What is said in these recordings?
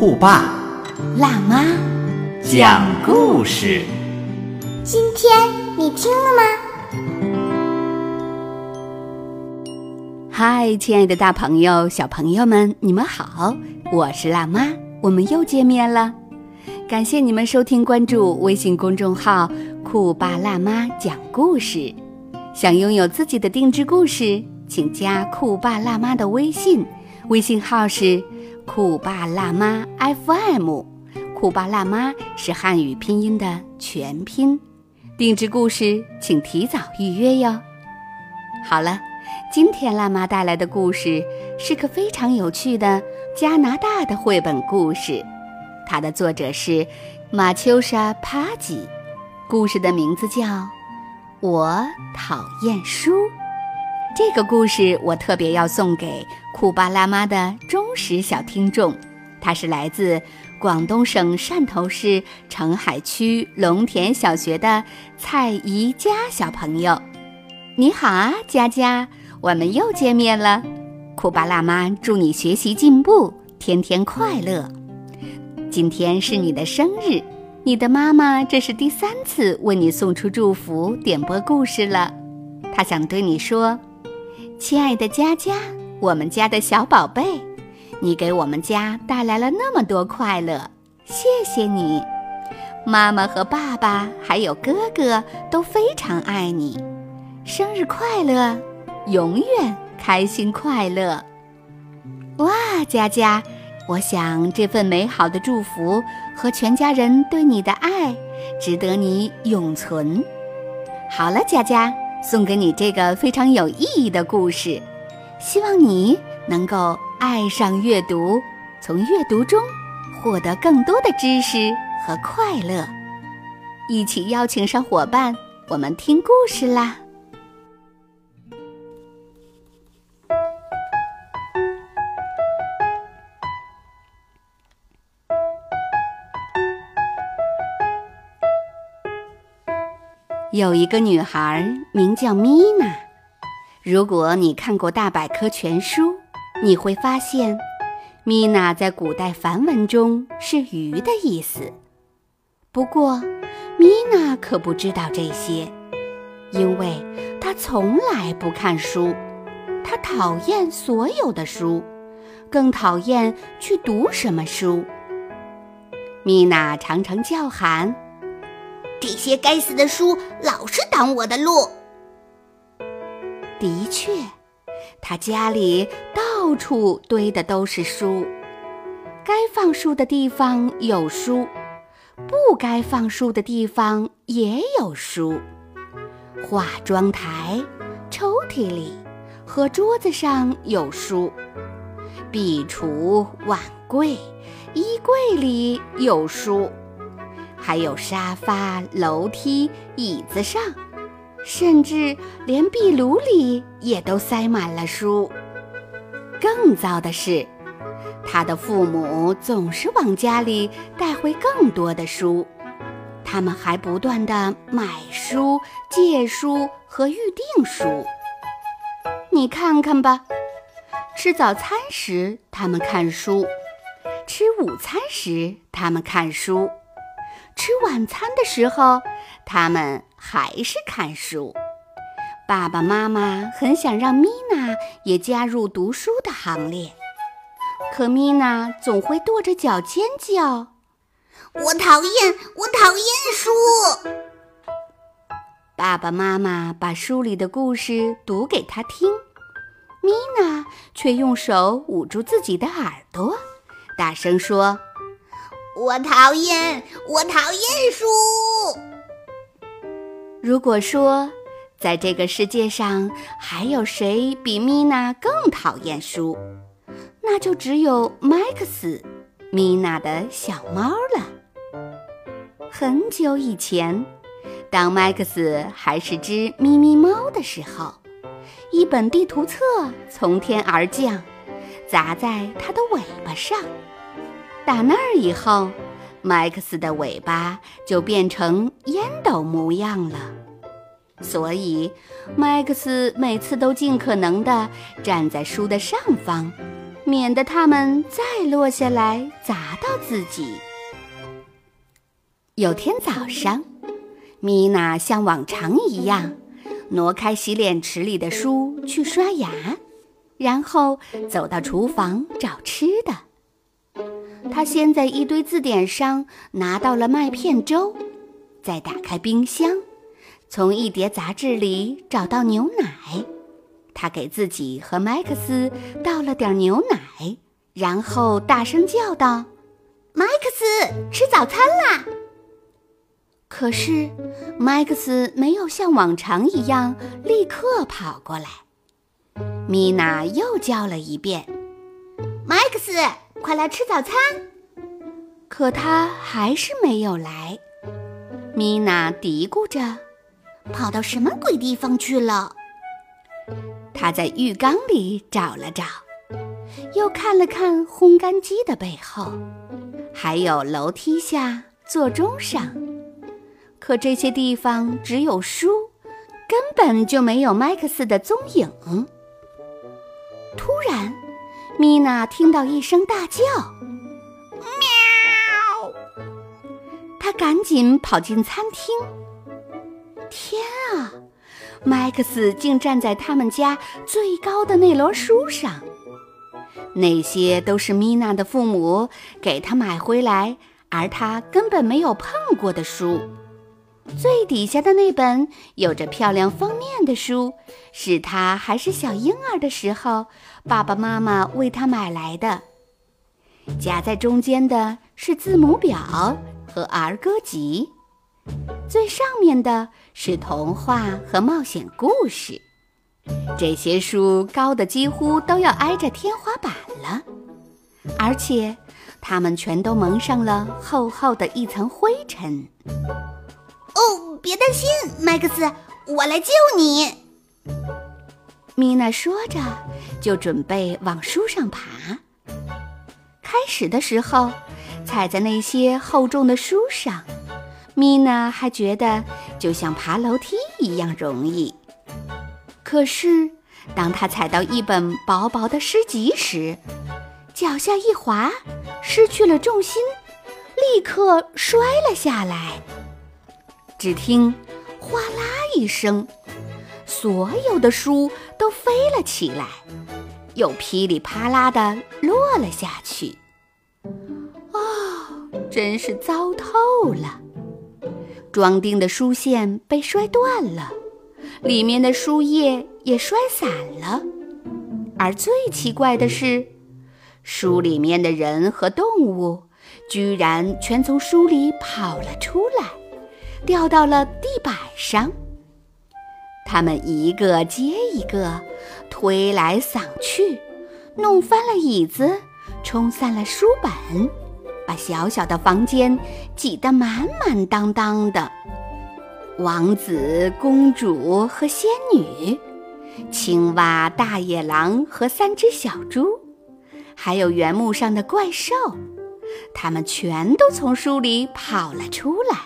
酷爸辣妈，讲故事。今天你听了吗？嗨，亲爱的大朋友、小朋友们，你们好，我是辣妈，我们又见面了。感谢你们收听、关注微信公众号“酷爸辣妈讲故事”。想拥有自己的定制故事，请加酷爸辣妈的微信，微信号是酷爸辣妈 FM。酷爸辣妈是汉语拼音的全拼。定制故事请提早预约哟。好了。今天辣妈带来的故事是个非常有趣的加拿大的绘本故事，它的作者是马秋莎·帕吉，故事的名字叫《我讨厌书》。这个故事我特别要送给库巴辣妈的忠实小听众，他是来自广东省汕头市澄海区龙田小学的蔡怡佳小朋友。你好啊，佳佳。我们又见面了，库巴辣妈祝你学习进步，天天快乐。今天是你的生日，你的妈妈这是第三次为你送出祝福、点播故事了。她想对你说：“亲爱的佳佳，我们家的小宝贝，你给我们家带来了那么多快乐，谢谢你。妈妈和爸爸还有哥哥都非常爱你，生日快乐！”永远开心快乐！哇，佳佳，我想这份美好的祝福和全家人对你的爱，值得你永存。好了，佳佳，送给你这个非常有意义的故事，希望你能够爱上阅读，从阅读中获得更多的知识和快乐。一起邀请上伙伴，我们听故事啦！有一个女孩名叫米娜。如果你看过大百科全书，你会发现，米娜在古代梵文中是“鱼”的意思。不过，米娜可不知道这些，因为她从来不看书，她讨厌所有的书，更讨厌去读什么书。米娜常常叫喊。这些该死的书老是挡我的路。的确，他家里到处堆的都是书，该放书的地方有书，不该放书的地方也有书。化妆台、抽屉里和桌子上有书，壁橱、碗柜、衣柜里有书。还有沙发、楼梯、椅子上，甚至连壁炉里也都塞满了书。更糟的是，他的父母总是往家里带回更多的书，他们还不断的买书、借书和预订书。你看看吧，吃早餐时他们看书，吃午餐时他们看书。吃晚餐的时候，他们还是看书。爸爸妈妈很想让米娜也加入读书的行列，可米娜总会跺着脚尖叫：“我讨厌，我讨厌书！”爸爸妈妈把书里的故事读给她听，米娜却用手捂住自己的耳朵，大声说。我讨厌，我讨厌书。如果说，在这个世界上还有谁比米娜更讨厌书，那就只有麦克斯，米娜的小猫了。很久以前，当麦克斯还是只咪咪猫的时候，一本地图册从天而降，砸在它的尾巴上。打那儿以后，麦克斯的尾巴就变成烟斗模样了。所以，麦克斯每次都尽可能地站在书的上方。免得它们再落下来砸到自己。有天早上，米娜像往常一样挪开洗脸池里的书去刷牙，然后走到厨房找吃的。他先在一堆字典上拿到了麦片粥，再打开冰箱，从一叠杂志里找到牛奶。他给自己和麦克斯倒了点牛奶，然后大声叫道：“麦克斯，吃早餐啦！”可是，麦克斯没有像往常一样立刻跑过来。米娜又叫了一遍：“麦克斯，快来吃早餐！”可他还是没有来。米娜嘀咕着：“跑到什么鬼地方去了？”他在浴缸里找了找，又看了看烘干机的背后，还有楼梯下、座钟上，可这些地方只有书，根本就没有麦克斯的踪影。突然，米娜听到一声大叫：“喵！”她赶紧跑进餐厅。天啊！麦克斯竟站在他们家最高的那摞书上，那些都是米娜的父母给他买回来，而他根本没有碰过的书。最底下的那本有着漂亮封面的书，是他还是小婴儿的时候，爸爸妈妈为他买来的。夹在中间的是字母表和儿歌集。最上面的是童话和冒险故事，这些书高的几乎都要挨着天花板了，而且它们全都蒙上了厚厚的一层灰尘。别担心，麦克斯，我来救你。米娜说着，就准备往书上爬。开始的时候，踩在那些厚重的书上。米娜还觉得就像爬楼梯一样容易，可是当她踩到一本薄薄的诗集时，脚下一滑，失去了重心，立刻摔了下来。只听“哗啦”一声，所有的书都飞了起来，又噼里啪啦地落了下去。哦，真是糟透了！装订的书线被摔断了，里面的书页也摔散了。而最奇怪的是，书里面的人和动物居然全从书里跑了出来，掉到了地板上。他们一个接一个，推来搡去，弄翻了椅子，冲散了书本。把小小的房间挤得满满当当的，王子、公主和仙女，青蛙、大野狼和三只小猪，还有原木上的怪兽，他们全都从书里跑了出来。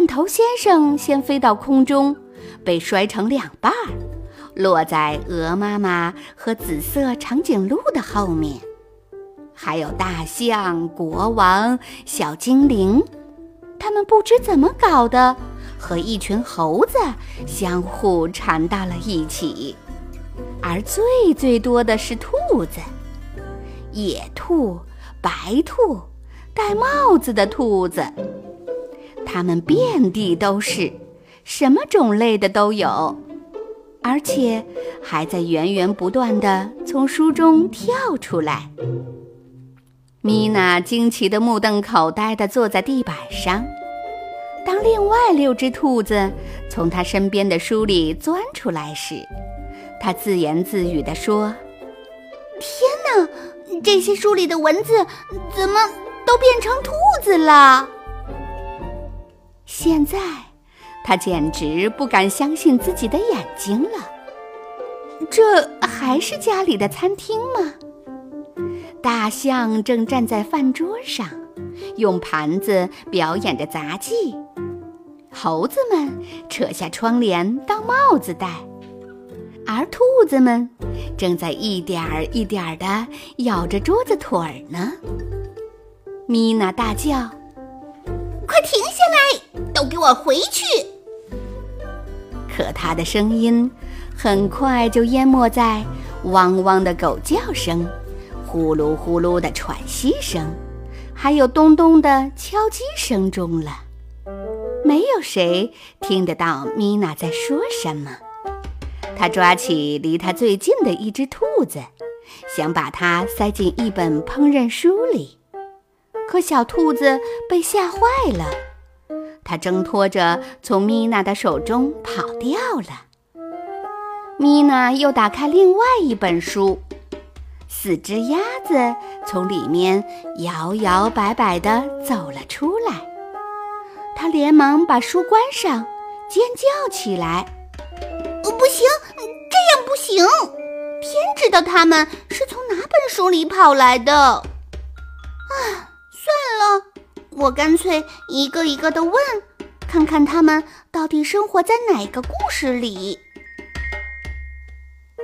弹头先生先飞到空中，被摔成两半，落在鹅妈妈和紫色长颈鹿的后面。还有大象、国王、小精灵，他们不知怎么搞的，和一群猴子相互缠到了一起。而最最多的是兔子，野兔、白兔、戴帽子的兔子，它们遍地都是，什么种类的都有，而且还在源源不断地从书中跳出来。米娜惊奇的目瞪口呆地坐在地板上。当另外六只兔子从她身边的书里钻出来时，她自言自语地说：“天哪，这些书里的文字怎么都变成兔子了？现在，他简直不敢相信自己的眼睛了。这还是家里的餐厅吗？大象正站在饭桌上，用盘子表演着杂技。猴子们扯下窗帘当帽子戴，而兔子们正在一点儿一点儿地咬着桌子腿儿呢。米娜大叫：“快停下来！我回去！”可她的声音很快就淹没在汪汪的狗叫声、呼噜呼噜的喘息声，还有咚咚的敲击声中了。没有谁听得到米娜在说什么。他抓起离他最近的一只兔子，想把它塞进一本烹饪书里。可小兔子被吓坏了，它挣脱着从米娜的手中跑掉了。米娜又打开另外一本书，四只鸭子从里面摇摇摆摆地走了出来。他连忙把书关上，尖叫起来：“不行，这样不行！天知道他们是从哪本书里跑来的。”啊，算了，我干脆一个一个的问，看看他们到底生活在哪个故事里。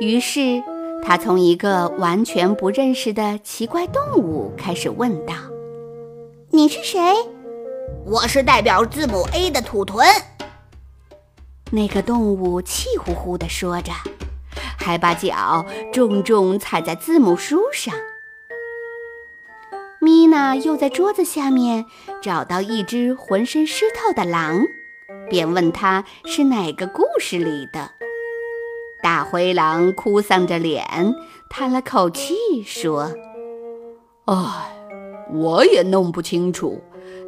于是，他从一个完全不认识的奇怪动物开始问道：“你是谁？”我是代表字母 A 的土豚。那个动物气呼呼地说着，还把脚重重踩在字母书上。米娜又在桌子下面找到一只浑身湿透的狼，便问他是哪个故事里的。大灰狼哭丧着脸，叹了口气说：“唉，我也弄不清楚。”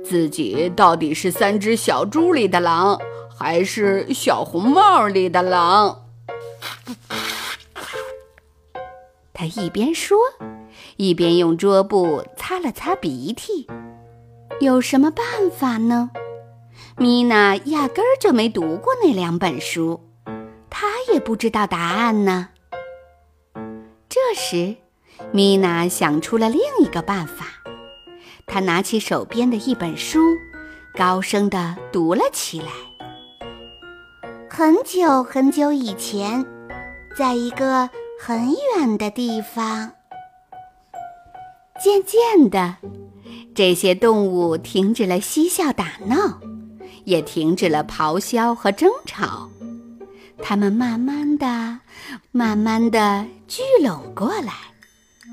自己到底是三只小猪里的狼，还是小红帽里的狼？他一边说，一边用桌布擦了擦鼻涕。有什么办法呢？米娜压根儿就没读过那两本书，她也不知道答案呢。这时，米娜想出了另一个办法。她拿起手边的一本书，高声地读了起来。很久很久以前，在一个很远的地方，渐渐的，这些动物停止了嬉笑打闹，也停止了咆哮和争吵。它们慢慢的、慢慢的聚拢过来，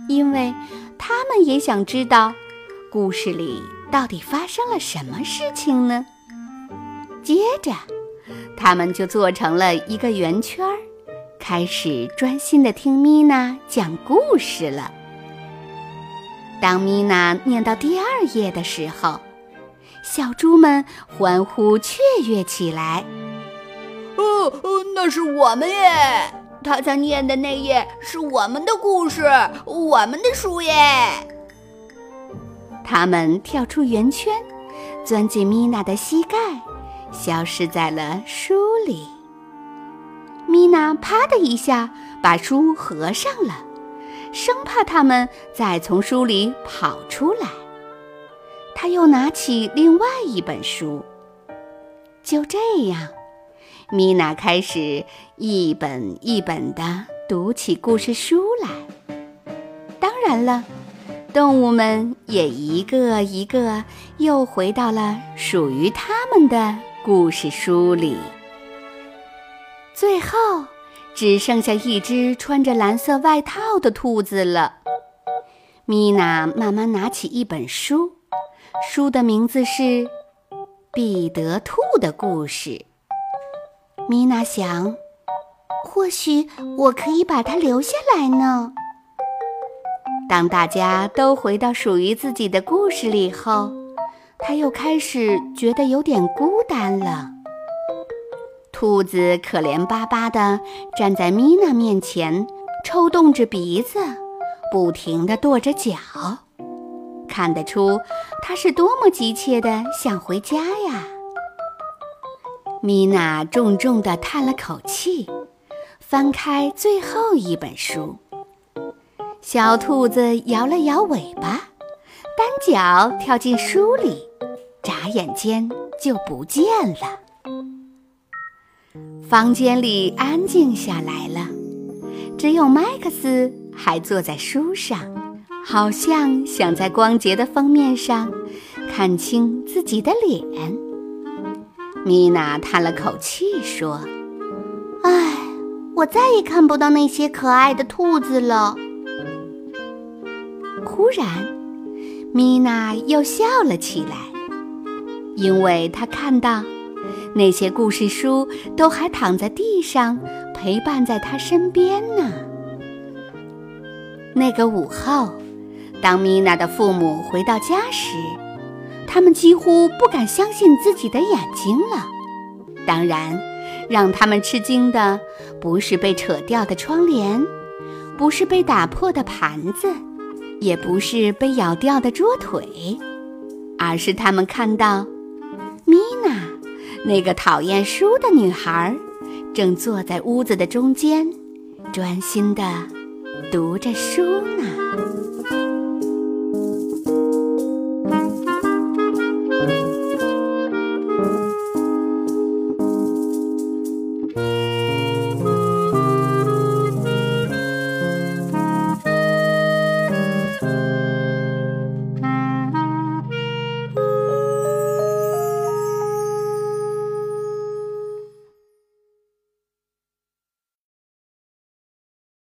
因为它们也想知道。故事里到底发生了什么事情呢？接着，他们就做成了一个圆圈儿，开始专心地听米娜讲故事了。当米娜念到第二页的时候，小猪们欢呼雀跃起来。哦哦，那是我们耶！他在念的那页是我们的故事，我们的书耶！他们跳出圆圈，钻进米娜的膝盖，消失在了书里。米娜啪的一下把书合上了，生怕他们再从书里跑出来。他又拿起另外一本书。就这样，米娜开始一本一本地读起故事书来。当然了。动物们也一个一个又回到了属于他们的故事书里。最后，只剩下一只穿着蓝色外套的兔子了。米娜慢慢拿起一本书，书的名字是《彼得兔的故事》。米娜想，或许我可以把它留下来呢。当大家都回到属于自己的故事里后，他又开始觉得有点孤单了。兔子可怜巴巴地站在米娜面前，抽动着鼻子，不停地跺着脚，看得出它是多么急切地想回家呀。米娜重重地叹了口气，翻开最后一本书。小兔子摇了摇尾巴，单脚跳进书里，眨眼间就不见了。房间里安静下来了，只有麦克斯还坐在书上，好像想在光洁的封面上看清自己的脸。米娜叹了口气说：“唉，我再也看不到那些可爱的兔子了。”忽然，米娜又笑了起来，因为她看到。那些故事书都还躺在地上，陪伴在他身边呢。那个午后，当米娜的父母回到家时，他们几乎不敢相信自己的眼睛了。当然，让他们吃惊的不是被扯掉的窗帘，不是被打破的盘子，也不是被咬掉的桌腿，而是他们看到。那个讨厌书的女孩，正坐在屋子的中间，专心地读着书呢。